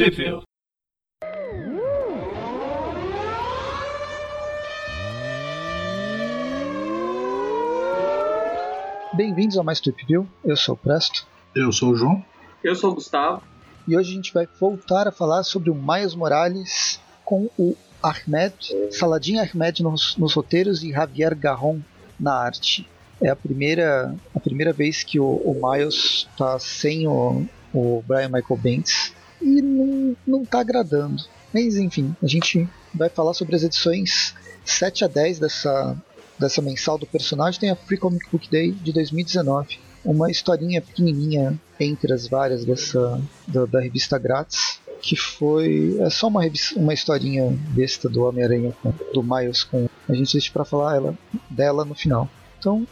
Tripville. Bem-vindos a mais Tripville, eu sou o Presto. Eu sou o João. Eu sou o Gustavo. E hoje a gente vai voltar a falar sobre o Miles Morales com o Ahmed, Saladin Ahmed nos, nos roteiros e Javier Garron na arte. É a primeira, a primeira vez que o, o Miles está sem o, o Brian Michael Bendis e não, não tá agradando. Mas enfim, a gente vai falar sobre as edições 7 a 10 dessa, dessa mensal do personagem. Tem a Free Comic Book Day de 2019. Uma historinha pequenininha entre as várias dessa da, da revista grátis que foi é só uma uma historinha besta do Homem-Aranha do Miles com a gente deixa para falar ela dela no final. Então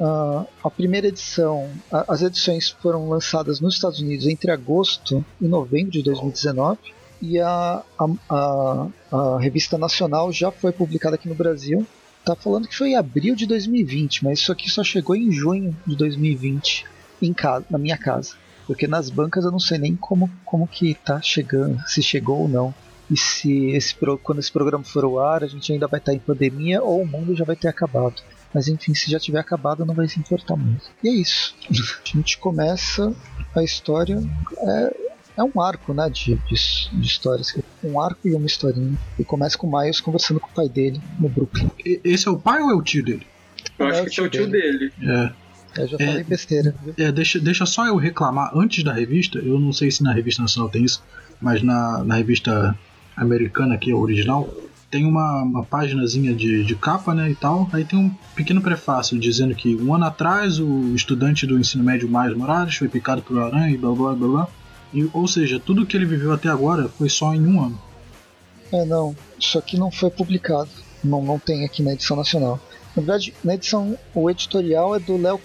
Uh, a primeira edição, a, as edições foram lançadas nos Estados Unidos entre agosto e novembro de 2019 e a, a, a, revista nacional já foi publicada aqui no Brasil. Tá falando que foi em abril de 2020, mas isso aqui só chegou em junho de 2020 em casa, na minha casa. Porque nas bancas eu não sei nem como, como que tá chegando, se chegou ou não. E se esse, quando esse programa for ao ar, a gente ainda vai estar em pandemia ou o mundo já vai ter acabado. Mas enfim, se já tiver acabado, não vai se importar muito. E é isso. A gente começa a história. É, é um arco, né, de, de, de, histórias. Um arco e uma historinha. E começa com o Miles conversando com o pai dele no Brooklyn. Esse é o pai ou é o tio dele? Eu acho é que é o tio dele. dele. É. Eu já falei é, besteira. É, deixa, deixa só eu reclamar antes da revista. Eu não sei se na revista nacional tem isso, mas na, na revista americana, que é original, tem uma, uma páginazinha de, de capa, né, e tal. Aí tem um pequeno prefácio dizendo que um ano atrás o estudante do ensino médio Miles Morales foi picado por aranha e blá blá blá blá. E, ou seja, tudo que ele viveu até agora foi só em um ano. É, não. Isso aqui não foi publicado. Não, não tem aqui na edição nacional. Na verdade, na edição, o editorial é do Léo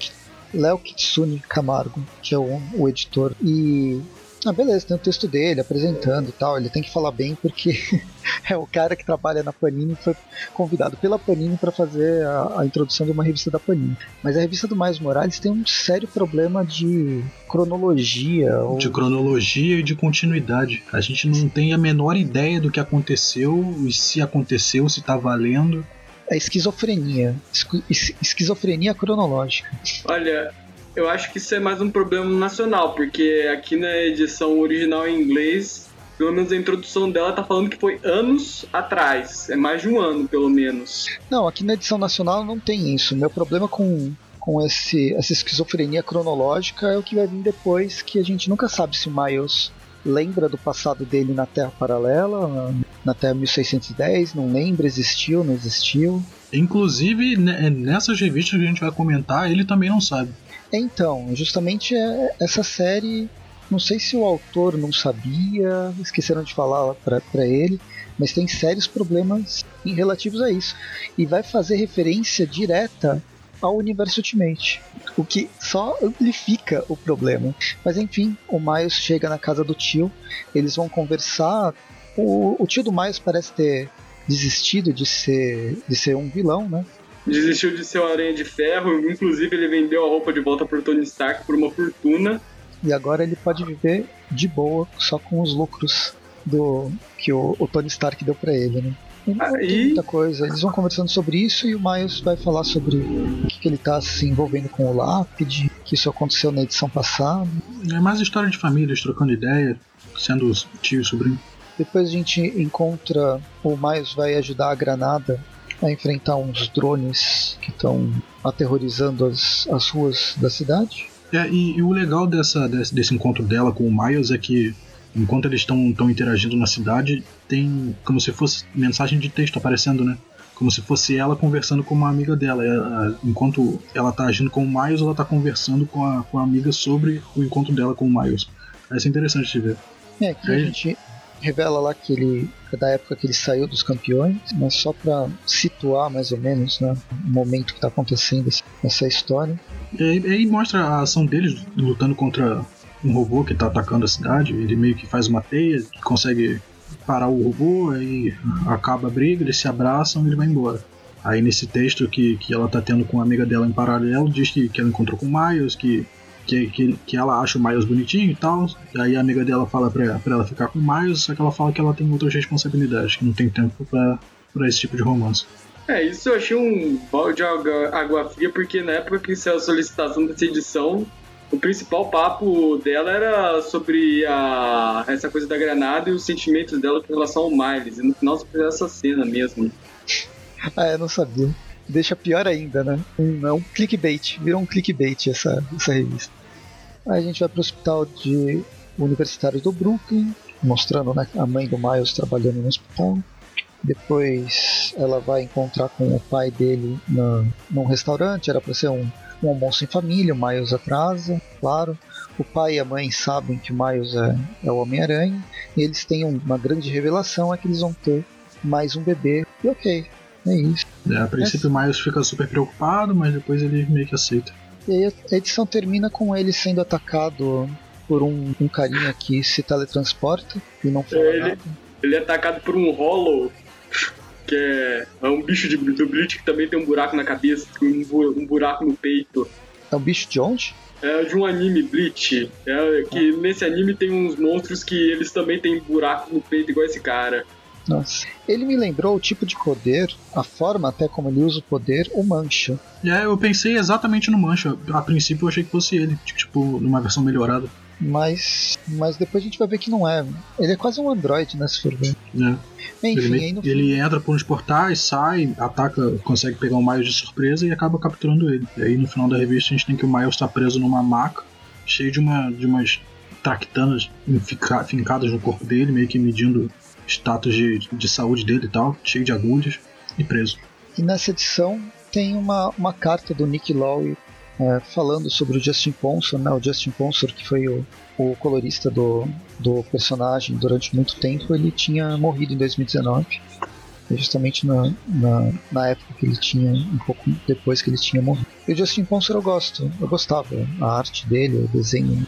Léo Kitsune Camargo, que é o, o editor. E ah, beleza, tem o texto dele apresentando e tal. Ele tem que falar bem porque é o cara que trabalha na Panini e foi convidado pela Panini para fazer a, a, introdução de uma revista da Panini. Mas a revista do Miles Morales tem um sério problema de cronologia. Ou... De cronologia e de continuidade. A gente não tem a menor ideia do que aconteceu e se aconteceu, se tá valendo. É esquizofrenia. Esquizofrenia cronológica. Olha, eu acho que isso é mais um problema nacional, porque aqui na edição original em inglês, pelo menos a introdução dela tá falando que foi anos atrás. É mais de um ano, pelo menos. Não, aqui na edição nacional não tem isso. Meu problema com, com esse, essa esquizofrenia cronológica é o que vai vir depois, que a gente nunca sabe se o Miles lembra do passado dele na Terra Paralela, na Terra 1610, não lembra, existiu, não existiu. Inclusive, nessas revistas que a gente vai comentar, ele também não sabe. Então, justamente é essa série, não sei se o autor não sabia, esqueceram de falar para ele, mas tem sérios problemas relativos a isso. E vai fazer referência direta ao universo Ultimate, o que só amplifica o problema. Mas enfim, o Miles chega na casa do tio, eles vão conversar. O, o tio do Miles parece ter desistido de ser, de ser um vilão, né? Desistiu de ser o Aranha de Ferro, inclusive ele vendeu a roupa de volta pro Tony Stark por uma fortuna. E agora ele pode viver de boa, só com os lucros do que o, o Tony Stark deu para ele, né? não tem muita coisa. Eles vão conversando sobre isso e o Miles vai falar sobre o que, que ele tá se envolvendo com o Lápide, que isso aconteceu na edição passada. É mais história de famílias, trocando ideia, sendo tio e sobrinho. Depois a gente encontra o Miles vai ajudar a Granada a enfrentar uns drones que estão aterrorizando as, as ruas da cidade. É, e, e o legal dessa, desse, desse, encontro dela com o Miles é que enquanto eles estão interagindo na cidade, tem como se fosse mensagem de texto aparecendo, né? Como se fosse ela conversando com uma amiga dela. Ela, enquanto ela tá agindo com o Miles, ela tá conversando com a, com a amiga sobre o encontro dela com o Miles. Isso é interessante de ver. É, que a gente revela lá que ele é da época que ele saiu dos campeões, mas só para situar mais ou menos né, o momento que está acontecendo essa história. E aí mostra a ação deles lutando contra um robô que está atacando a cidade. Ele meio que faz uma teia, consegue parar o robô, aí acaba a briga, eles se abraçam e ele vai embora. Aí nesse texto que, que ela tá tendo com a amiga dela em paralelo, diz que, que ela encontrou com o Miles, que que, que, que ela acha o Miles bonitinho e tal. E aí a amiga dela fala pra, pra ela ficar com o Miles, só que ela fala que ela tem outras responsabilidades, que não tem tempo pra, pra esse tipo de romance. É, isso eu achei um balde de água, água fria, porque na época que saiu a solicitação dessa edição, o principal papo dela era sobre a, essa coisa da granada e os sentimentos dela com relação ao Miles. E no final só fez essa cena mesmo. Ah, eu não sabia. Deixa pior ainda, né? Um, é um clickbait. Virou um clickbait essa, essa revista. Aí a gente vai pro hospital de universitário do Brooklyn, mostrando né, a mãe do Miles trabalhando no hospital. Depois ela vai encontrar com o pai dele na, num restaurante, era para ser um, um almoço em família, o Miles atrasa, claro. O pai e a mãe sabem que o Miles é, é o Homem-Aranha, e eles têm uma grande revelação, é que eles vão ter mais um bebê. E ok, é isso. É, a princípio o Miles fica super preocupado, mas depois ele meio que aceita. E aí a edição termina com ele sendo atacado por um, um carinha que se teletransporta e não fala ele, nada. ele é atacado por um Hollow, que é, é um bicho de, do Bleach que também tem um buraco na cabeça, um, bu- um buraco no peito. É um bicho de onde? É de um anime Bleach. É, que nesse anime tem uns monstros que eles também têm buraco no peito, igual esse cara. Nossa. Ele me lembrou o tipo de poder, a forma até como ele usa o poder, o Mancha. Aí eu pensei exatamente no Mancha. A princípio eu achei que fosse ele, tipo, numa versão melhorada. Mas, mas depois a gente vai ver que não é. Ele é quase um androide, né? Se for ver. Né? Enfim, Ele, no ele entra por uns portais, sai, ataca, consegue pegar o Miles de surpresa e acaba capturando ele. E aí no final da revista a gente tem que o Miles está preso numa maca, cheio de, uma, de umas tractanas fincadas no corpo dele, meio que medindo status de, de saúde dele e tal, cheio de agulhas, e preso. E nessa edição tem uma, uma carta do Nick Lowe é, falando sobre o Justin Ponsor, né? O Justin Ponsor, que foi o, o colorista do, do personagem durante muito tempo, ele tinha morrido em 2019. Justamente na, na, na época que ele tinha, um pouco depois que ele tinha morrido. E o Justin Ponsor eu gosto, eu gostava. A arte dele, o desenho,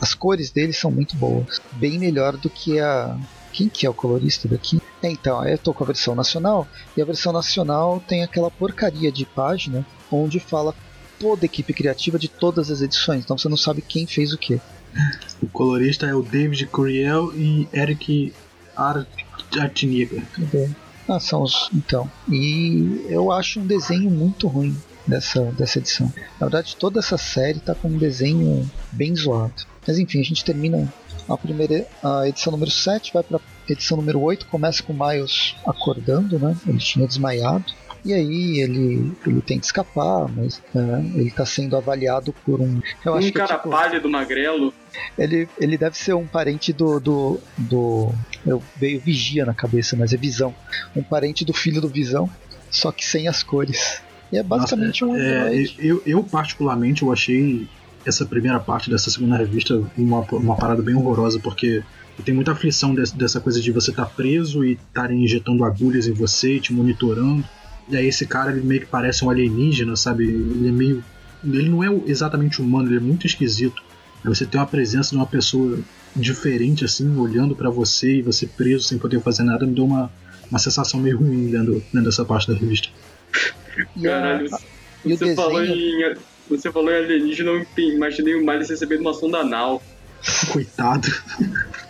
as cores dele são muito boas. Bem melhor do que a. Quem que é o colorista daqui? É, então, eu tô com a versão nacional, e a versão nacional tem aquela porcaria de página onde fala toda a equipe criativa de todas as edições, então você não sabe quem fez o que. O colorista é o David Curiel e Eric Ar- Artiniga. Ah, são os. Então. E eu acho um desenho muito ruim dessa, dessa edição. Na verdade, toda essa série tá com um desenho bem zoado. Mas enfim, a gente termina a primeira a edição número 7, vai pra edição número 8, começa com o Miles acordando, né? Ele tinha desmaiado. E aí ele, ele tenta escapar, mas né, ele está sendo avaliado por um. Eu acho um que é cara tipo- pálido, magrelo. ele, ele deve ser um parente do. do, do eu veio Vigia na cabeça, mas é Visão. Um parente do filho do Visão, só que sem as cores. E é basicamente um É, eu, eu, particularmente, eu achei essa primeira parte dessa segunda revista uma, uma parada bem horrorosa, porque tem muita aflição des- dessa coisa de você estar preso e estarem injetando agulhas em você, te monitorando. E aí esse cara, ele meio que parece um alienígena, sabe? Ele é meio... Ele não é exatamente humano, ele é muito esquisito. Aí você tem uma presença de uma pessoa diferente, assim, olhando pra você e você preso sem poder fazer nada, me deu uma, uma sensação meio ruim lendo, lendo essa parte da revista. E Caralho, e você falou em. Você falou em alienígena, eu imaginei o Miles recebendo uma sonda anal. Coitado.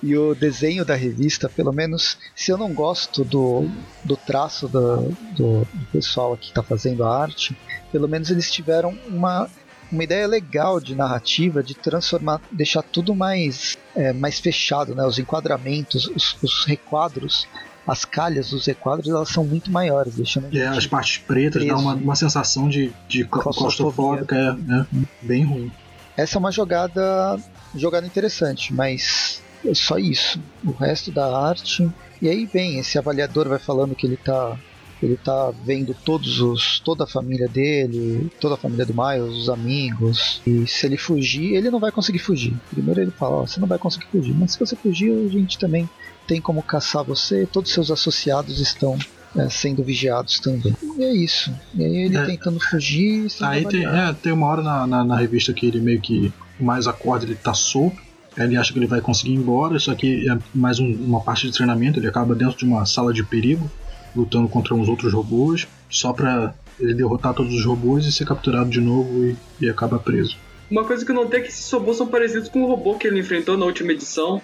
E o desenho da revista, pelo menos, se eu não gosto do, do traço do, do, do pessoal aqui que está fazendo a arte, pelo menos eles tiveram uma, uma ideia legal de narrativa, de transformar, deixar tudo mais, é, mais fechado, né? Os enquadramentos, os, os requadros, as calhas dos requadros, elas são muito maiores, deixando É, as partes pretas dá Preso. uma, uma sensação de, de claustrofóbica, é, é bem ruim. Essa é uma jogada, jogada interessante, mas é só isso. O resto da arte. E aí vem, esse avaliador vai falando que ele tá. Ele tá vendo todos os. toda a família dele, toda a família do Miles, os amigos. E se ele fugir, ele não vai conseguir fugir. Primeiro ele fala, ó, você não vai conseguir fugir. Mas se você fugir, a gente também tem como caçar você, todos os seus associados estão é, sendo vigiados também. E é isso. E aí ele É. tentando fugir. Aí tem, é, tem uma hora na, na, na revista que ele meio que mais acorda, ele tá solto. Aí Ele acha que ele vai conseguir ir embora, só que é mais um- uma parte de treinamento. Ele acaba dentro de uma sala de perigo, lutando contra uns outros robôs, só pra ele derrotar todos os robôs e ser capturado de novo e, e acaba preso. Uma coisa que eu notei é que esses robôs são parecidos com o robô que ele enfrentou na última edição.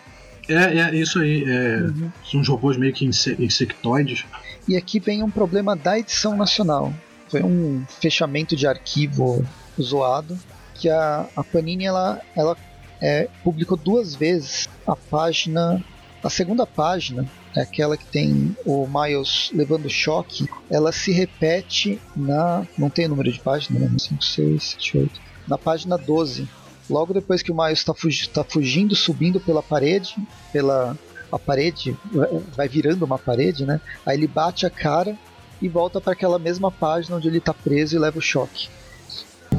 É, é isso aí. É, uhum. São uns robôs meio que insectoides. E aqui vem um problema da edição nacional. Foi um fechamento de arquivo zoado que a, a Panini ela, ela é, publicou duas vezes a página, a segunda página aquela que tem o Miles levando choque, ela se repete na. Não tem número de página, né? 5, 6, 7, 8. Na página 12. Logo depois que o Miles está fugindo, tá fugindo, subindo pela parede, pela a parede, vai virando uma parede, né? Aí ele bate a cara e volta para aquela mesma página onde ele está preso e leva o choque.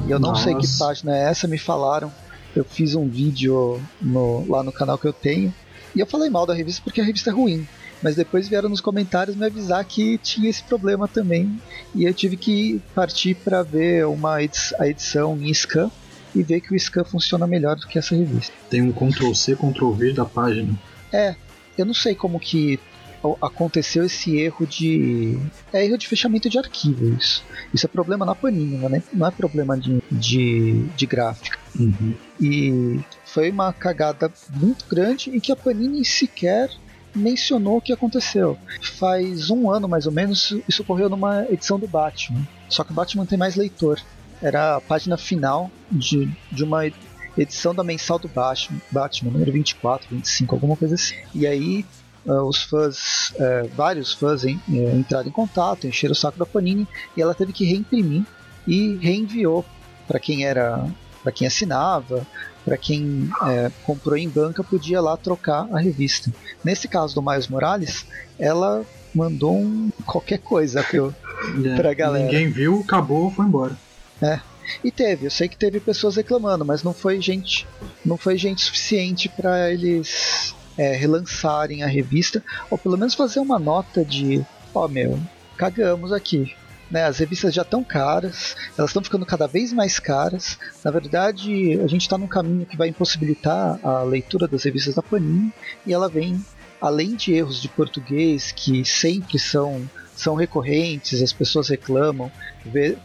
E eu não Nossa. sei que página é essa, me falaram. Eu fiz um vídeo no, lá no canal que eu tenho. E eu falei mal da revista porque a revista é ruim. Mas depois vieram nos comentários me avisar que tinha esse problema também. E eu tive que partir para ver uma a edição em scan e ver que o scan funciona melhor do que essa revista. Tem um Ctrl C, Ctrl V da página. É, eu não sei como que aconteceu esse erro de. É erro de fechamento de arquivo isso. Isso é problema na Panini, não é, não é problema de, de, de gráfico. Uhum. E foi uma cagada muito grande em que a Panini sequer mencionou o que aconteceu. Faz um ano mais ou menos, isso ocorreu numa edição do Batman. Só que o Batman tem mais leitor. Era a página final de, de uma edição da mensal do Batman, Batman, número 24, 25, alguma coisa assim. E aí uh, os fãs, uh, vários fãs em, uh, entraram em contato, encheram o saco da Panini e ela teve que reimprimir e reenviou para quem era, para quem assinava, para quem é, comprou em banca podia lá trocar a revista. Nesse caso do Miles Morales, ela mandou um qualquer coisa pro, é, pra galera. Ninguém viu, acabou, foi embora. É. E teve, eu sei que teve pessoas reclamando, mas não foi gente, não foi gente suficiente para eles é, relançarem a revista, ou pelo menos fazer uma nota de, ó oh, meu, cagamos aqui. Né, as revistas já estão caras, elas estão ficando cada vez mais caras. Na verdade, a gente está num caminho que vai impossibilitar a leitura das revistas da Panini e ela vem, além de erros de português que sempre são são recorrentes, as pessoas reclamam,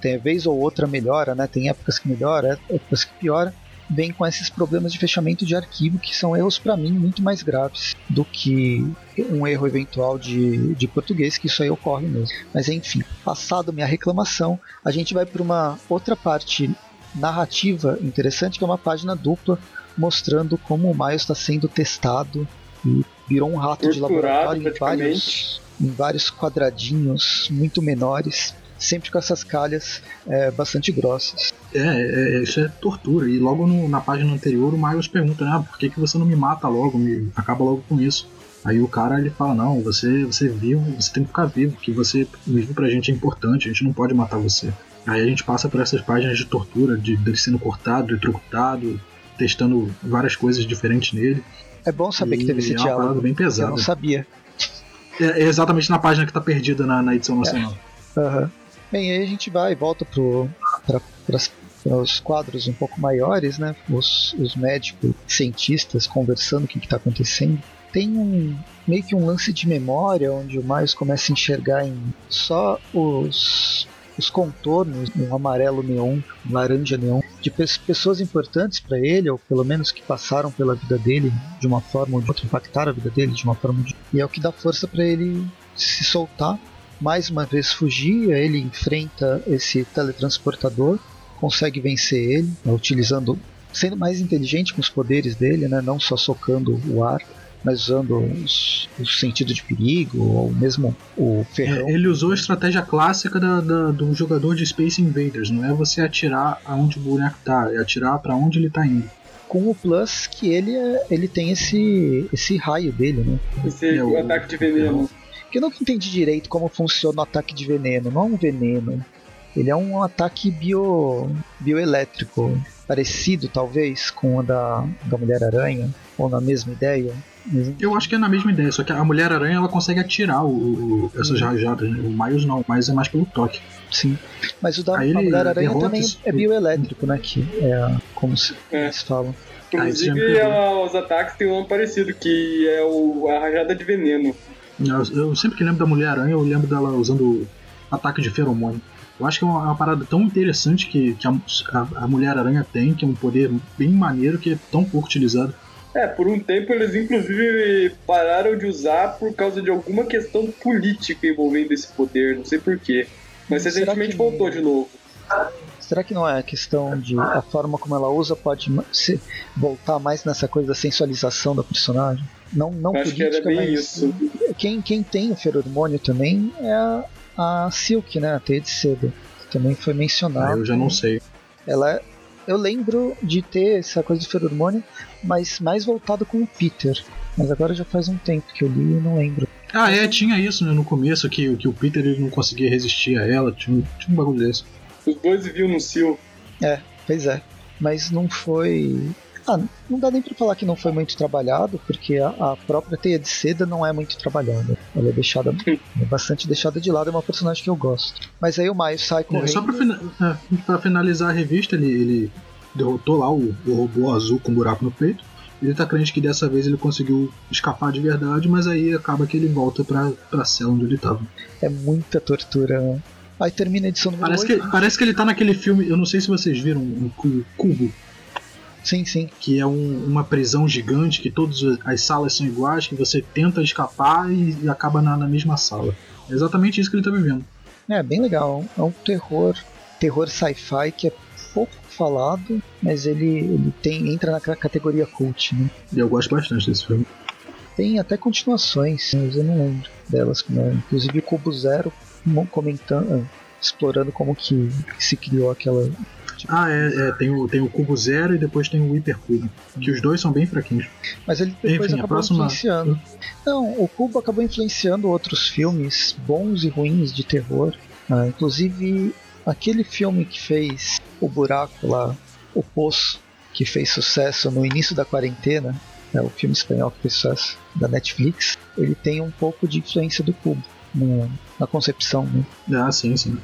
tem vez ou outra melhora, né? Tem épocas que melhora, épocas que piora vem com esses problemas de fechamento de arquivo que são erros para mim muito mais graves do que um erro eventual de, de português, que isso aí ocorre mesmo. Mas enfim, passado minha reclamação, a gente vai para uma outra parte narrativa interessante, que é uma página dupla mostrando como o Miles está sendo testado e virou um rato de laboratório em vários, em vários quadradinhos muito menores sempre com essas calhas é, bastante grossas. É, é, é, isso é tortura. E logo no, na página anterior o Miles pergunta, né, ah, por que, que você não me mata logo, me acaba logo com isso. Aí o cara ele fala, não, você, você viu, você tem que ficar vivo, que você vivo pra gente é importante, a gente não pode matar você. Aí a gente passa por essas páginas de tortura, de dele sendo cortado, eletrocutado, testando várias coisas diferentes nele. É bom saber e que teve esse é diálogo. bem pesado. Eu não sabia. É, é, exatamente na página que tá perdida na, na edição nacional. É. Uhum. Bem, aí a gente vai e volta para os quadros um pouco maiores, né? Os, os médicos, cientistas conversando o que está acontecendo. Tem um meio que um lance de memória onde o Miles começa a enxergar em só os os contornos um amarelo neon, um laranja neon, de pessoas importantes para ele, ou pelo menos que passaram pela vida dele de uma forma ou de outra, impactaram a vida dele de uma forma ou de outra. E é o que dá força para ele se soltar mais uma vez fugir, ele enfrenta esse teletransportador, consegue vencer ele, né, utilizando, sendo mais inteligente com os poderes dele, né, não só socando o ar, mas usando os, o sentido de perigo, ou mesmo o ferrão. É, ele usou a estratégia clássica da, da, do jogador de Space Invaders, não é você atirar aonde o boneco tá, é atirar para onde ele tá indo com o plus que ele é, ele tem esse esse raio dele, né? Esse é, o, ataque de veneno que eu nunca entendi direito como funciona o ataque de veneno. Não é um veneno. Ele é um ataque bio, bioelétrico, parecido talvez com o da, da Mulher-Aranha, ou na mesma ideia. Eu acho que é na mesma ideia, só que a Mulher-Aranha ela consegue atirar o, o essas uhum. rajadas, né? o Miles não, o Miles é mais pelo toque. Sim, mas o da Mulher-Aranha também é bioelétrico, né? Que é como se, é. eles falam. Inclusive, ah, os ataques têm um parecido, que é o, a rajada de veneno. Eu, eu sempre que lembro da Mulher-Aranha, eu lembro dela usando ataque de feromônio. Eu acho que é uma, uma parada tão interessante que, que a, a, a Mulher-Aranha tem, que é um poder bem maneiro que é tão pouco utilizado. É, por um tempo eles inclusive pararam de usar por causa de alguma questão política envolvendo esse poder, não sei porquê. Mas recentemente que- voltou de novo. Será que não é a questão de a forma como ela usa pode se voltar mais nessa coisa da sensualização da personagem? Não, não acho que política, era bem mas isso. Quem, quem tem o feromônio também é a, a Silk, né? A teia de seda. que Também foi Ah, mencionado. eu já não sei. Ela é- eu lembro de ter essa coisa de feromônio, mas mais voltado com o Peter. Mas agora já faz um tempo que eu li e não lembro. Ah, é, tinha isso né, no começo, que, que o Peter ele não conseguia resistir a ela, tinha, um- tinha um bagulho desse. Os dois viviam no Sil. Pois é. Mas não foi. Ah, não dá nem pra falar que não foi muito trabalhado, porque a, a própria teia de seda não é muito trabalhada. Ela é deixada. é bastante deixada de lado, é uma personagem que eu gosto. Mas aí o Miles sai É, correndo. só pra, fina- é, finalizar a revista, ele, ele derrotou lá o, o robô azul com um buraco no peito. Ele tá crente que dessa vez ele conseguiu escapar de verdade, mas aí acaba que ele volta pra, pra cela onde ele tava. É muita tortura, né? Aí termina a edição número Parece 8. que, parece que ele tá naquele filme, eu não sei se vocês viram, o Cu- Cubo, Sim, sim. que é um- uma prisão gigante, que todas as salas são iguais, que você tenta escapar e, acaba na, na mesma sala. É exatamente isso que ele tá vivendo. É bem legal. É um terror, terror sci-fi que é pouco falado, mas ele, ele tem entra na ca- categoria cult, né? E eu gosto bastante desse filme. Tem até continuações, mas eu não lembro delas. Né? Inclusive o Cubo Zero comentando, explorando como que se criou aquela. Ah, é, é, tem, o, tem o Cubo Zero e depois tem o Hipercubo. Que os dois são bem fraquinhos. Mas ele depois Enfim, acabou próxima- influenciando. Não, o Cubo acabou influenciando outros filmes bons e ruins de terror. Ah, inclusive aquele filme que fez o buraco lá, o Poço, que fez sucesso no início da quarentena, é o filme espanhol que fez sucesso da Netflix, ele tem um pouco de influência do Cubo no- na concepção. Né? Ah, sim, sim.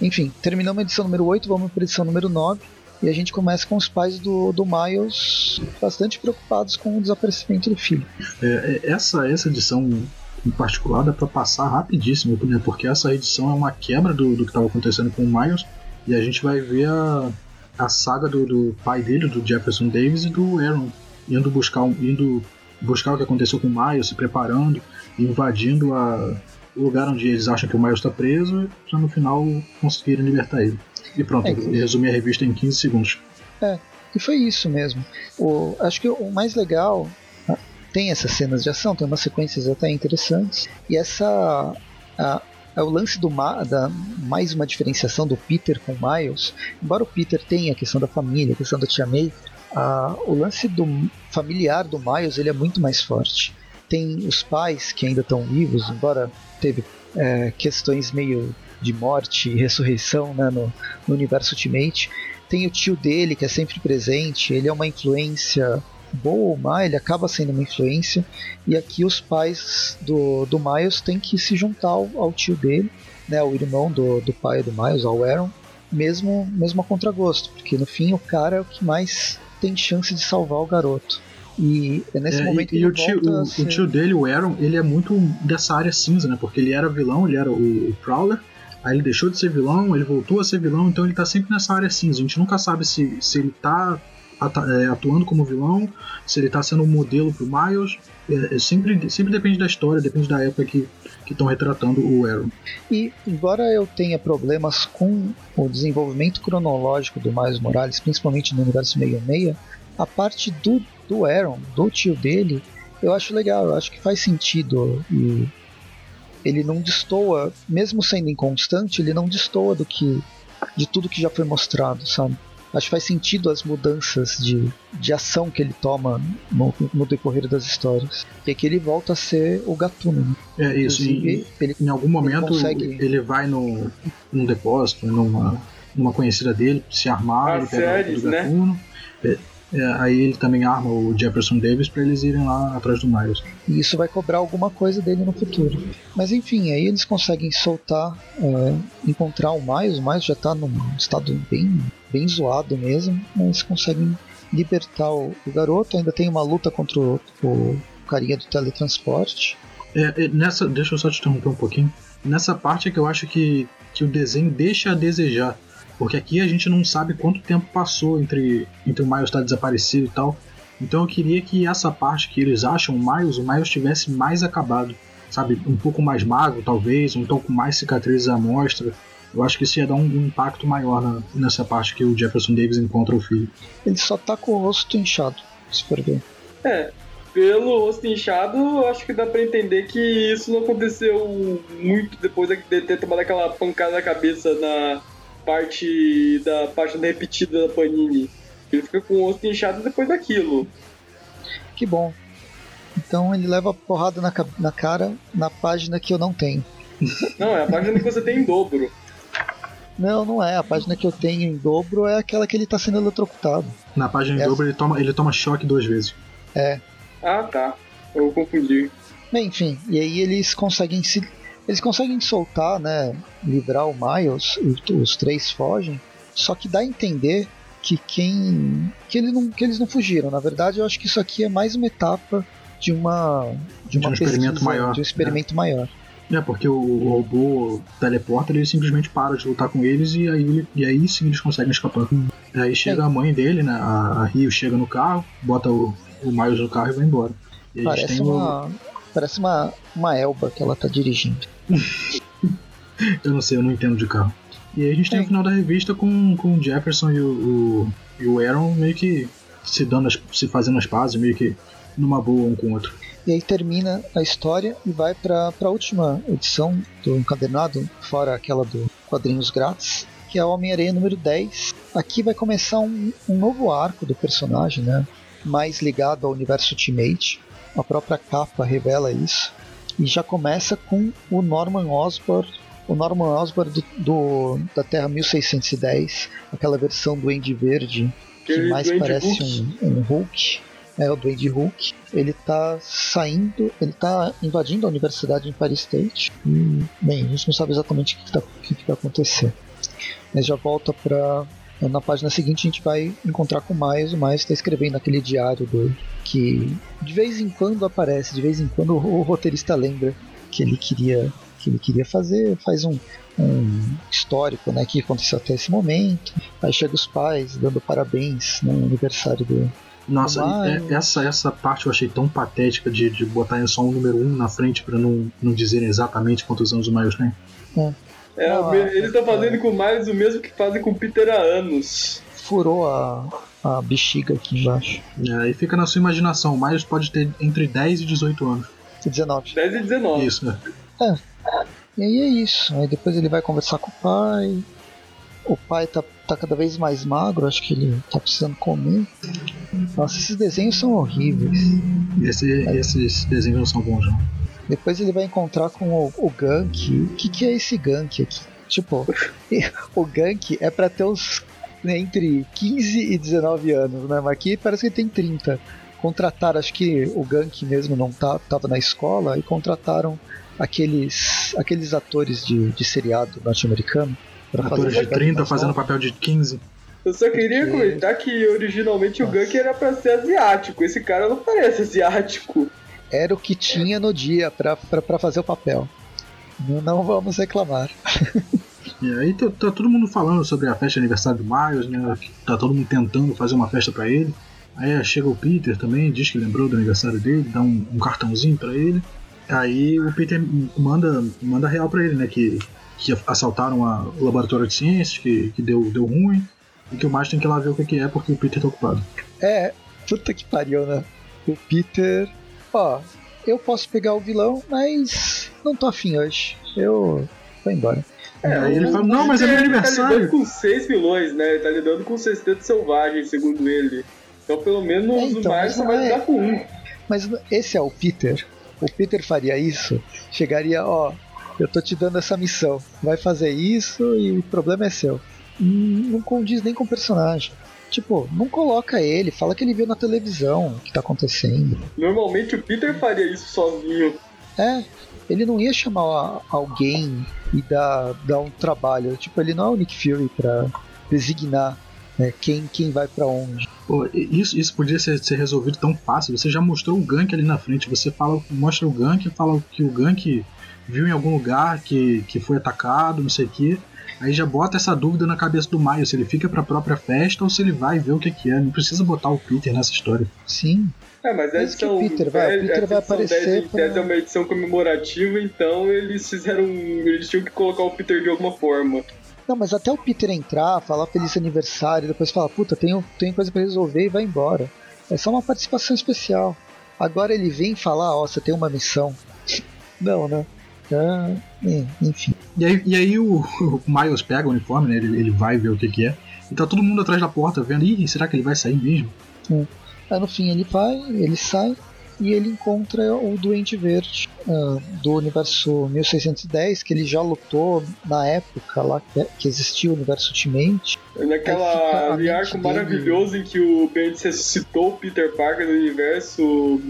Enfim, terminamos a edição número 8, vamos para a edição número 9. E a gente começa com os pais do, do Miles bastante preocupados com o desaparecimento do filho. É, é, essa, essa edição em particular dá pra passar rapidíssimo, né? porque essa edição é uma quebra do, do que estava acontecendo com o Miles e a gente vai ver a, a saga do, do pai dele, do Jefferson Davis e do Aaron, indo buscar, indo buscar o que aconteceu com o Miles, se preparando, invadindo a, o lugar onde eles acham que o Miles está preso, para no final conseguirem libertar ele. E pronto, É, resumi a revista em 15 segundos. E foi isso mesmo. O, acho que o mais legal ah, tem essas cenas de ação, tem umas sequências até interessantes. E essa a- é o lance do Ma- da mais uma diferenciação do Peter com o Miles. Embora o Peter tenha a questão da família, a questão da tia May, a- o lance do familiar do Miles ele é muito mais forte. Tem os pais que ainda estão vivos, embora teve é, questões meio de morte e ressurreição né, no, no universo Ultimate tem o tio dele que é sempre presente, ele é uma influência boa ou má, ele acaba sendo uma influência, e aqui os pais do, do Miles têm que se juntar ao, ao tio dele, né, o irmão do, do pai do Miles, ao Aaron, mesmo, mesmo a contragosto, porque no fim o cara é o que mais tem chance de salvar o garoto. E é nesse É, momento e, que e ele o, tio, o, a o ser- tio dele, o Aaron, ele é muito dessa área cinza, né? Porque ele era vilão, ele era o, o Prowler, aí ele deixou de ser vilão, ele voltou a ser vilão, então ele tá sempre nessa área cinza. A gente nunca sabe se, se ele tá é, atuando como vilão, se ele tá sendo um modelo pro Miles. É, é sempre, sempre depende da história, depende da época que estão retratando o Aaron. E, embora eu tenha problemas com o desenvolvimento cronológico do Miles Morales, principalmente no universo 66, a parte do, do Aaron, do tio dele, eu acho legal, eu acho que faz sentido. E ele não destoa, mesmo sendo inconstante, ele não destoa do que de tudo que já foi mostrado, sabe? Acho que faz sentido as mudanças de, de ação que ele toma no, no decorrer das histórias. E aqui ele volta a ser o Gatuno. né? É isso, em, ele em algum momento consegue- ele vai no, num depósito, numa, numa conhecida dele, se armar, As ele pega séries, o né? gatuno. É, é, aí ele também arma o Jefferson Davis para eles irem lá atrás do Miles. E isso vai cobrar alguma coisa dele no futuro. Mas enfim, aí eles conseguem soltar, é, encontrar o Miles. O Miles já tá num estado bem, bem zoado mesmo, mas conseguem libertar o, o garoto. Ainda tem uma luta contra o, o carinha do teletransporte. É, é, nessa, deixa eu só te interromper um pouquinho. Nessa parte é que eu acho que que o desenho deixa a desejar. Porque aqui a gente não sabe quanto tempo passou entre, entre o Miles estar desaparecido e tal. Então eu queria que essa parte que eles acham o Miles, o Miles tivesse mais acabado. Sabe, um pouco mais magro, talvez, um pouco mais cicatrizes à mostra. Eu acho que isso ia dar um, um impacto maior na, nessa parte que o Jefferson Davis encontra o filho. Ele só tá com o rosto inchado, se for ver. É, pelo rosto inchado, acho que dá pra entender que isso não aconteceu muito depois de ter tomado aquela pancada na cabeça na parte da página repetida da Panini. Ele fica com o rosto inchado depois daquilo. Que bom. Então ele leva porrada na, na cara na página que eu não tenho. Não, é a página que você tem em dobro. Não, não é. A página que eu tenho em dobro é aquela que ele tá sendo eletrocutado. Na página em Essa... dobro ele toma, ele toma choque duas vezes. É. Ah, tá. Eu confundi. Bem, enfim, e aí eles conseguem se. Eles conseguem soltar, né? Livrar o Miles, os três fogem. Só que dá a entender que quem. que, ele não, que eles não fugiram. Na verdade, eu acho que isso aqui é mais uma etapa de uma. de, uma de um pesquisa, experimento maior. De um experimento né? maior. É, porque o, o robô teleporta, ele simplesmente para de lutar com eles e aí, e aí sim eles conseguem escapar. Aí chega é. a mãe dele, né? A, a Rio chega no carro, bota o, o Miles no carro e vai embora. E parece uma. O... Parece uma, uma Elba que ela tá dirigindo. eu não sei, eu não entendo de carro. E aí a gente tem é. o final da revista com, com o Jefferson e o, o, e o Aaron meio que se dando as, se fazendo as pazes, meio que numa boa um com o outro. E aí termina a história e vai para a última edição do encadernado, fora aquela do quadrinhos grátis, que é o Homem-Aranha número 10. Aqui vai começar um, um novo arco do personagem, né? mais ligado ao universo Ultimate. A própria capa revela isso. E já começa com o Norman Osborn, o Norman Osborn do, do da Terra 1610, aquela versão do Andy Verde que mais parece um, um Hulk é o Duende Hulk. Ele tá saindo, ele tá invadindo a universidade em Paris State. E, bem, a gente não sabe exatamente o que, que, tá, que, que vai acontecer. Mas já volta pra. Na página seguinte a gente vai encontrar com o Miles. O Miles está escrevendo aquele diário dele. Que de vez em quando aparece, de vez em quando o, o roteirista lembra que ele queria que ele queria fazer, faz um, um histórico, né, que aconteceu até esse momento. Aí chega os pais dando parabéns no aniversário do, nossa, é, essa, essa parte eu achei tão patética de, de botar só um número 1 um na frente para não, não dizerem exatamente quantos anos o Miles tem. É. É, não, eles estão fazendo é. com o Miles o mesmo que fazem com o Peter há anos. Furou a, a bexiga aqui embaixo. É, e fica na sua imaginação, o Miles pode ter entre 10 e 18 anos. E 19. 10 e 19. Isso, né? É. E aí é isso. Aí depois ele vai conversar com o pai. O pai tá, tá cada vez mais magro, acho que ele tá precisando comer. Nossa, esses desenhos são horríveis. Esse, esses desenhos não são bons, não. Depois ele vai encontrar com o, o Gank. O que, que é esse Gank aqui? Tipo, o Gank é para ter uns né, entre 15 e 19 anos, né? Mas aqui parece que ele tem 30. Contrataram, acho que o Gank mesmo não tá, tava na escola e contrataram aqueles, aqueles atores de, de seriado norte-americano Atores de 30 fazendo papel de 15. Eu só queria comentar que originalmente Nossa. o Gank era pra ser asiático. Esse cara não parece asiático. Era o que tinha no dia pra fazer o papel. Não, não vamos reclamar. E aí tá, tá, todo mundo falando sobre a festa de aniversário do Miles, né? Tá todo mundo tentando fazer uma festa para ele. Aí chega o Peter também, diz que lembrou do aniversário dele, dá um, um cartãozinho para ele. Aí o Peter manda, manda real para ele, né? Que que assaltaram a, o laboratório de ciências, que, que deu, deu ruim, e que o Miles tem que ir lá ver o que, que é porque o Peter tá ocupado. É, puta que pariu, né? O Peter. Ó, eu posso pegar o vilão, mas não tô afim hoje. Eu vou embora. É, aí ele fala, não, mas é meu aniversário. Ele tá lidando com seis vilões, né? Ele tá lidando com sexteto selvagem, segundo ele. Então pelo menos é, então, o Miles só vai é... lidar com um. Mas esse é o Peter. O Peter faria isso, chegaria, ó, eu tô te dando essa missão. Vai fazer isso e o problema é seu. Não condiz nem com o personagem. Tipo, não coloca ele, fala que ele viu na televisão o que tá acontecendo. Normalmente o Peter faria isso sozinho. É, ele não ia chamar alguém e dar, dar um trabalho. Tipo, ele não é o Nick Fury pra designar É, quem, quem vai para onde. Pô, isso, isso podia ser, ser resolvido tão fácil. Você já mostrou o gank ali na frente. Você fala, mostra o gank, fala que o gank viu em algum lugar que, que foi atacado, não sei o que. Aí já bota essa dúvida na cabeça do Maio, se ele fica pra própria festa ou se ele vai ver o que, que é. Não precisa botar o Peter nessa história. Sim. É, mas que edição, Peter vai- o Peter vai aparecer 10 em pra- tese é uma edição comemorativa, então eles fizeram. Eles tinham que colocar o Peter de alguma forma. Não, mas até o Peter entrar, falar feliz aniversário, depois falar, puta, tenho, tenho coisa pra resolver e vai embora. É só uma participação especial. Agora ele vem falar, ó, você tem uma missão. Não, né? Ah, é, enfim. E aí, e aí o, o Miles pega o uniforme, né? Ele, ele vai ver o que, que é. E tá todo mundo atrás da porta vendo, ih, será que ele vai sair mesmo? Aí no fim ele vai, ele sai e ele encontra o Duende Verde ah, do universo 1610, que ele já lutou na época lá que, que existia o universo Ultimate. Naquela arco dele. maravilhoso em que o Bendis ressuscitou o Peter Parker do universo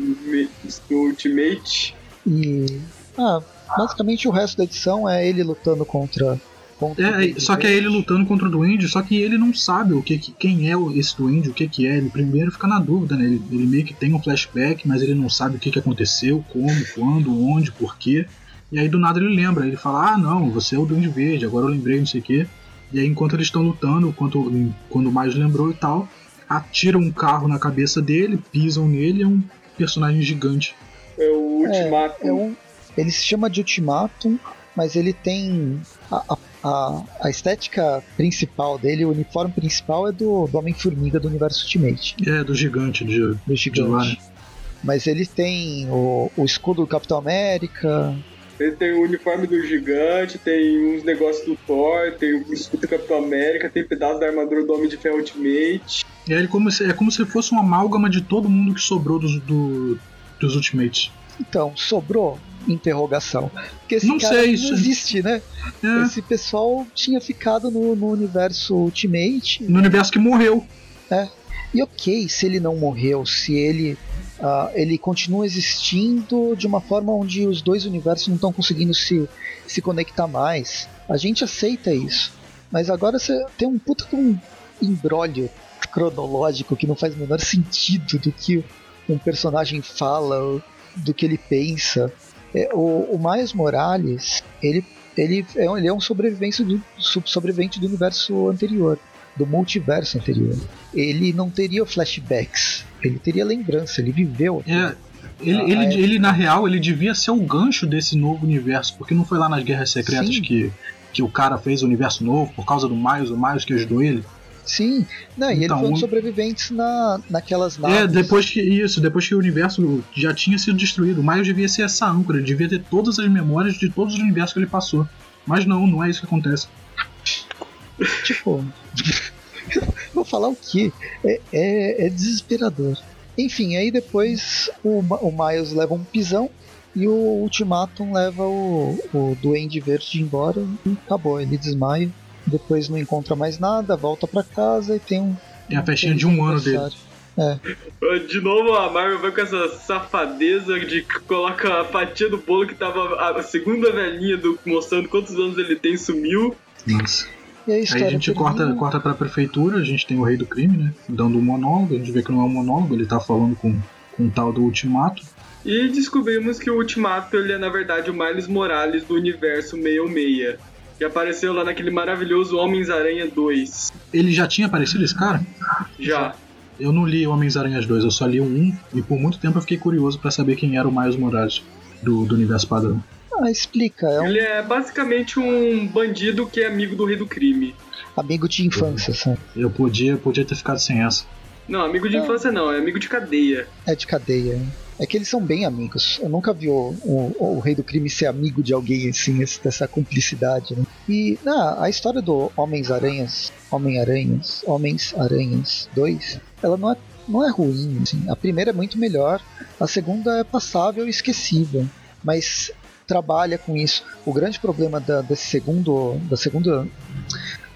do Ultimate. E. Ah, basicamente o resto da edição é ele lutando contra. contra o É, Duende só que é ele lutando contra o Duende, só que ele não sabe o que, que- quem é esse Duende, o que, que é. Ele primeiro fica na dúvida, né? Ele, ele meio que tem um flashback, mas ele não sabe o que, que aconteceu, como, quando, onde, por quê. E aí do nada ele lembra, ele fala, ah não, você é o Duende Verde, agora eu lembrei, não sei o quê. E aí enquanto eles estão lutando, enquanto, quando o Miles lembrou e tal, atiram um carro na cabeça dele, pisam nele, é um personagem gigante. É o Ultimato. É um, ele se chama de Ultimatum, mas ele tem. A, a, a, a estética principal dele, o uniforme principal é do, do Homem-Formiga do universo Ultimate, É, do gigante, de, do de lá, gigante. né? Mas ele tem o, o escudo do Capitão América. Ele tem o uniforme do gigante, tem uns negócios do Thor, tem o escudo do Capitão América, tem pedaço da armadura do Homem de Ferro Ultimate. E aí ele como se, é como se fosse uma amálgama de todo mundo que sobrou dos, do, dos Ultimates. Então, sobrou? Interrogação. Porque esse Não cara sei, não existe, né? É, Esse pessoal tinha ficado no, no universo Ultimate. no universo que morreu. E ok, se ele não morreu, se ele ah, ele continua existindo de uma forma onde os dois universos não estão conseguindo se, se conectar mais. A gente aceita isso. Mas agora você tem um puta de um embrólio cronológico que não faz o menor sentido do que um personagem fala, do que ele pensa. É, o, o Miles Morales, ele, ele, é, um- ele é um sobrevivente do, sobrevivente do universo anterior, do multiverso anterior. Ele não teria flashbacks, ele teria lembrança, ele viveu. É, ele, Ah, ele, é. ele, na real, ele devia ser o gancho desse novo universo, porque não foi lá nas Guerras Secretas Sim. que, que o cara fez o universo novo por causa do Miles, o Miles que ajudou ele. Sim, não, e ele Então, foi um o- dos sobreviventes na, naquelas É, naves. depois que isso, depois que o universo já tinha sido destruído, o Miles devia ser essa âncora, ele devia ter todas as memórias de todos os universos que ele passou. Mas não, não é isso que acontece. Tipo, vou falar o que? É, é, é desesperador. Enfim, aí depois o, o Miles leva um pisão e o Ultimatum leva o, o Duende Verde embora e acabou. Ele desmaia, depois não encontra mais nada, volta pra casa e tem um. Tem a festinha de um ano dele. aniversário. De novo a Marvel vai com essa safadeza de que coloca a fatia do bolo que tava a segunda velhinha do, mostrando quantos anos ele tem sumiu. Nossa. E a Aí a gente termina- corta, corta pra prefeitura, a gente tem o rei do crime, né? Dando um monólogo, a gente vê que não é um monólogo, ele tá falando com, com o tal do ultimato. E descobrimos que o Ultimato ele é na verdade o Miles Morales do universo 616. Que apareceu lá naquele maravilhoso Homens-Aranha 2. Ele já tinha aparecido esse cara? Já. Eu não li Homens-Aranhas 2, eu só li o 1 e por muito tempo eu fiquei curioso pra saber quem era o Miles Morales do, do universo padrão. Ah, explica, é um Ele é basicamente um bandido que é amigo do rei do crime. amigo de infância, sabe? Eu podia, podia ter ficado sem essa. Não, amigo de Não. infância não, é amigo de cadeia. É de cadeia. É que eles são bem amigos. Eu nunca vi o, o, o Rei do Crime ser amigo de alguém assim, esse- dessa cumplicidade. Né? E ah, a história do Homens-Aranhas, Homem-Aranhas, Homens-Aranhas 2, ela não é, não é ruim. Assim. A primeira é muito melhor, a segunda é passável e esquecível. Mas trabalha com isso. O grande problema da, desse segundo, da segunda,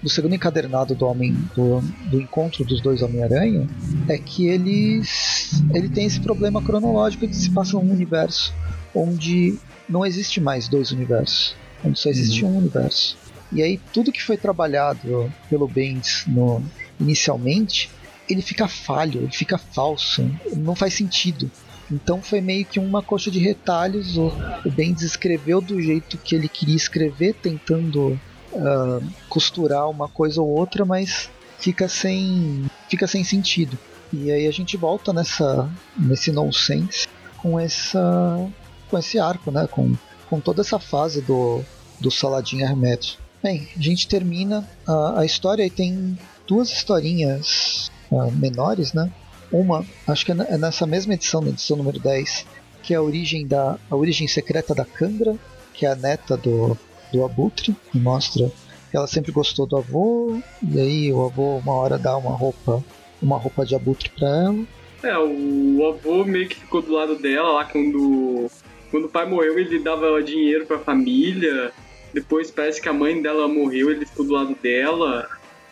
do segundo encadernado do homem do, do encontro dos dois Homem-Aranha é que eles ele tem esse problema cronológico de se passa um universo onde não existe mais dois universos, onde só existe um universo. E aí tudo que foi trabalhado pelo Bendis no inicialmente, ele fica falho, ele fica falso, não faz sentido. Então foi meio que uma coxa de retalhos. O, o Bendis escreveu do jeito que ele queria escrever, tentando uh, costurar uma coisa ou outra, mas fica sem, fica sem sentido. E aí a gente volta nessa, nesse nonsense com essa, com esse arco, né? Com, com toda essa fase do, do Saladin Hermet. Bem, a gente termina a, a história e tem duas historinhas uh, menores, né? Uma, acho que é, é nessa mesma edição, na edição número 10, que é a origem da a origem secreta da Candra, que é a neta do, do Abutre, que mostra que ela sempre gostou do avô, e aí o avô uma hora dá uma roupa, uma roupa de Abutre para ela. É, o avô meio que ficou do lado dela lá quando quando o pai morreu, ele dava dinheiro para a família. Depois parece que a mãe dela morreu, ele ficou do lado dela.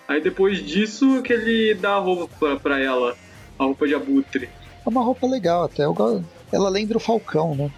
Aí depois disso que ele dá a roupa pra, ela, a roupa de abutre. É uma roupa legal até. Ela lembra o Falcão, né?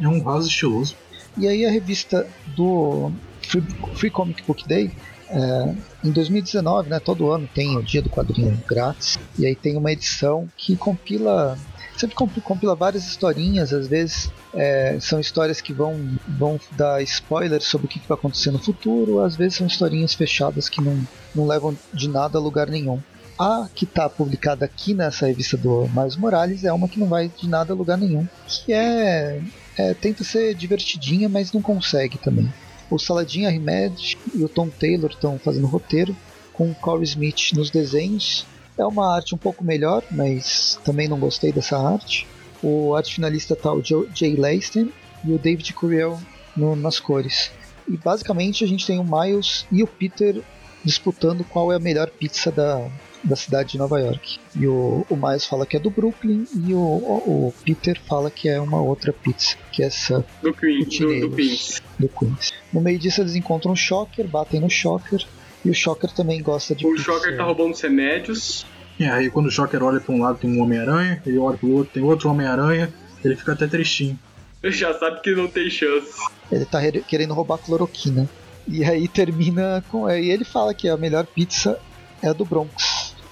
É um vaso estiloso. E aí a revista do Free, Free Comic Book Day, é, em 2019, né, todo ano tem o dia do quadrinho grátis, e aí tem uma edição que compila sempre compila várias historinhas, às vezes é, são histórias que vão, vão dar spoilers sobre o que vai acontecer no futuro, às vezes são historinhas fechadas que não, não levam de nada a lugar nenhum. A que está publicada aqui nessa revista do Miles Morales é uma que não vai de nada a lugar nenhum, que é, é tenta ser divertidinha, mas não consegue também. O Saladin Ahmed e o Tom Taylor estão fazendo roteiro, com o Corey Smith nos desenhos é uma arte um pouco melhor, mas também não gostei dessa arte. O arte finalista tá o Jay Lasten e o David Curiel no, nas cores. E basicamente a gente tem o Miles e o Peter disputando qual é a melhor pizza da, da cidade de Nova York. E o, o Miles fala que é do Brooklyn e o, o, o Peter fala que é uma outra pizza, que é essa do, Queen, do, do, Queens. do Queens. No meio disso eles encontram o Shocker, batem no Shocker e o Shocker também gosta de O pizza. Shocker tá roubando os remédios. É, aí quando o Shocker olha pra um lado tem um Homem-Aranha, ele olha pro outro tem outro Homem-Aranha, ele fica até tristinho. Ele já sabe que não tem chance. Ele tá querendo roubar cloroquina. E aí termina com. E ele fala que a melhor pizza é a do Bronx,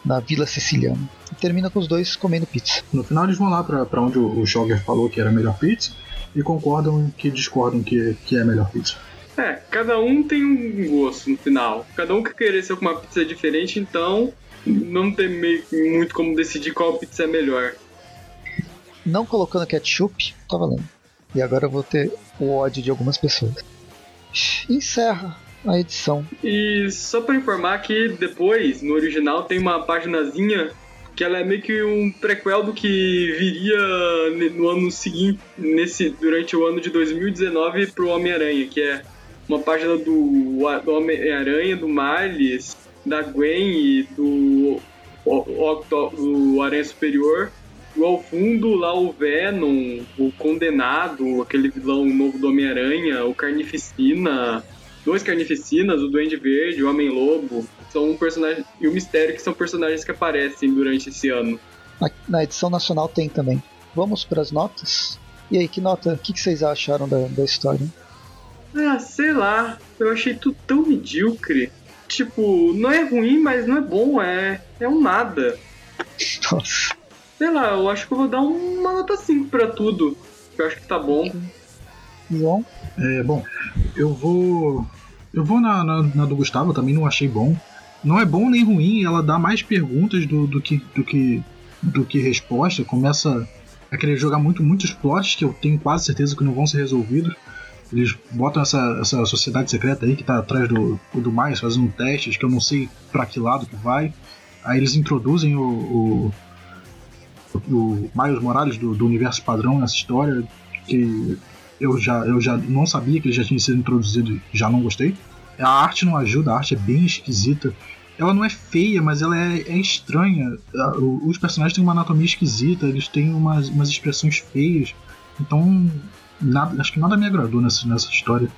na Vila Siciliana. E termina com os dois comendo pizza. No final eles vão lá pra, pra onde o, o Shocker falou que era a melhor pizza e concordam que discordam que, que é a melhor pizza. É, cada um tem um gosto no final. Cada um quer querer ser com uma pizza diferente, então não tem meio, muito como decidir qual pizza é melhor. Não colocando ketchup, tá valendo. E agora eu vou ter o ódio de algumas pessoas. Encerra a edição. E só para informar que depois, no original, tem uma paginazinha que ela é meio que um prequel do que viria no ano seguinte, nesse, durante o ano de 2019 pro Homem-Aranha, que é uma página do, do Homem-Aranha, do Miles, da Gwen e do, o, do Aranha Superior. E ao fundo, lá o Venom, o Condenado, aquele vilão novo do Homem-Aranha, o Carnificina, dois Carnificinas, o Duende Verde, o Homem-Lobo. São um personagem, e o Mistério, que são personagens que aparecem durante esse ano. Na, na edição nacional tem também. Vamos para as notas? E aí, que nota, o que, que vocês acharam da, da história? Ah, sei lá. Eu achei tudo tão medíocre. Tipo, não é ruim, mas não é bom, é, é um nada. Nossa. Sei lá, eu acho que eu vou dar uma nota 5 pra tudo. Eu acho que tá bom. João? É, bom, eu vou. Eu vou na, na, na, do Gustavo, também não achei bom. Não é bom nem ruim, ela dá mais perguntas do, do, que, do, que, do que resposta. Começa a querer jogar muito, muitos plots que eu tenho quase certeza que não vão ser resolvidos. Eles botam essa, essa sociedade secreta aí que tá atrás do, do mais, fazendo testes que eu não sei para que lado que vai. Aí eles introduzem o, o, o Miles Morales do, do universo padrão nessa história, que eu já, eu já não sabia que ele já tinha sido introduzido já não gostei. A arte não ajuda, a arte é bem esquisita. Ela não é feia, mas ela é, é estranha. Os personagens têm uma anatomia esquisita, eles têm umas, umas expressões feias. Então nada, acho que nada me agradou nessa, nessa história.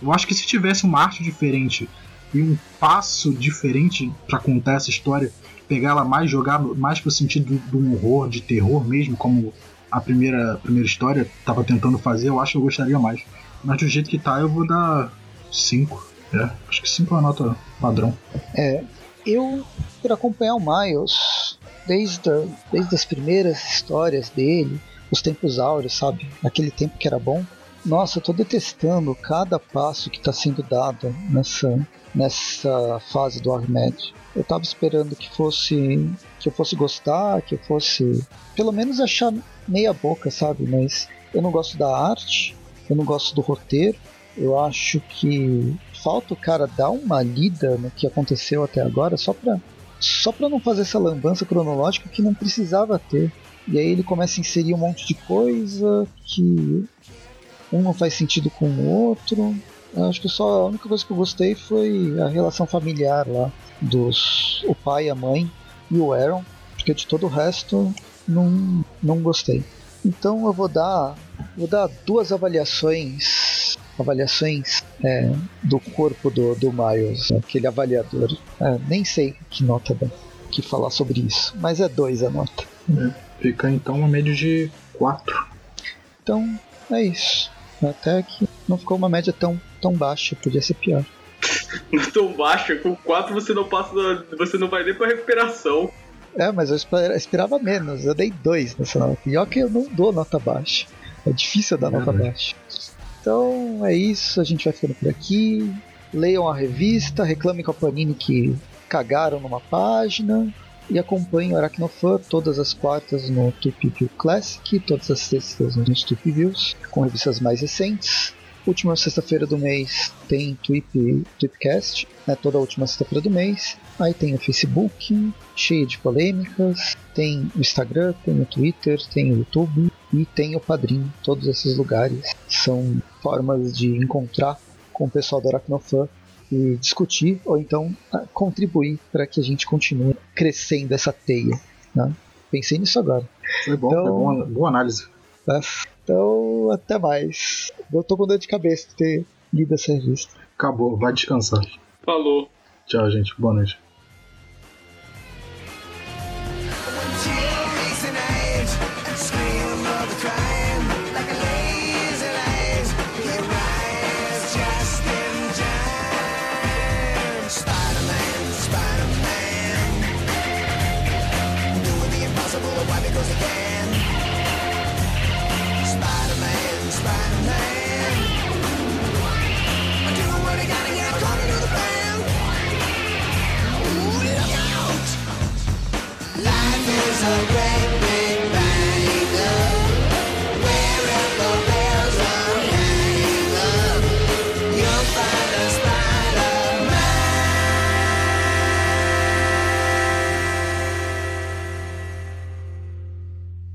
Eu acho que se tivesse uma arte diferente e um passo diferente para contar essa história, pegar ela mais, jogar mais pro sentido do, do horror, de terror mesmo, como a primeira, a primeira história estava tentando fazer, eu acho que eu gostaria mais. Mas do jeito que tá, eu vou dar 5. É, acho que 5 é a nota padrão. É, eu, por acompanhar o Miles, desde, desde as primeiras histórias dele, os tempos áureos, sabe? Aquele tempo que era bom. Nossa, eu tô detestando cada passo que tá sendo dado nessa, nessa fase do Ahmed. Eu tava esperando que fosse. que eu fosse gostar, que eu fosse. pelo menos achar meia boca, sabe? Mas eu não gosto da arte, eu não gosto do roteiro. Eu acho que falta o cara dar uma lida no que aconteceu até agora só pra, só pra não fazer essa lambança cronológica que não precisava ter. E aí ele começa a inserir um monte de coisa que um não faz sentido com o outro. Eu acho que só a única coisa que eu gostei foi a relação familiar lá dos o pai, a mãe e o Aaron, porque de todo o resto não, não gostei. Então eu vou dar vou dar duas avaliações avaliações é, do corpo do, do Miles, aquele avaliador. É, nem sei que nota dá que falar sobre isso, mas é dois a nota. É, fica então uma média de 4. Então é isso. Até que não ficou uma média tão, tão baixa, podia ser pior. não tão baixa, com 4 você não passa. Você não vai nem pra recuperação. É, mas eu esperava menos, eu dei 2 nessa nota. E ó que eu não dou nota baixa. É difícil dar nota baixa. Então é isso, a gente vai ficando por aqui. Leiam a revista, reclamem com a Panini que cagaram numa página. E acompanhem o Aracnofan todas as quartas no Tupi View Classic, todas as sextas nos Tupi Views, com revistas mais recentes. Última sexta-feira do mês tem Tweep, Tweepcast, né, toda a última sexta-feira do mês. Aí tem o Facebook, cheio de polêmicas, tem o Instagram, tem o Twitter, tem o YouTube e tem o Padrim. Todos esses lugares são formas de encontrar com o pessoal do Aracnofan e discutir ou então ah, contribuir para que a gente continue crescendo essa teia. Né? Pensei nisso agora. Foi bom, então, foi boa, boa análise. É, então, até mais. Eu tô com dor de cabeça de ter lido essa revista. Acabou, vai descansar. Falou. Tchau, gente. Boa noite. as I read.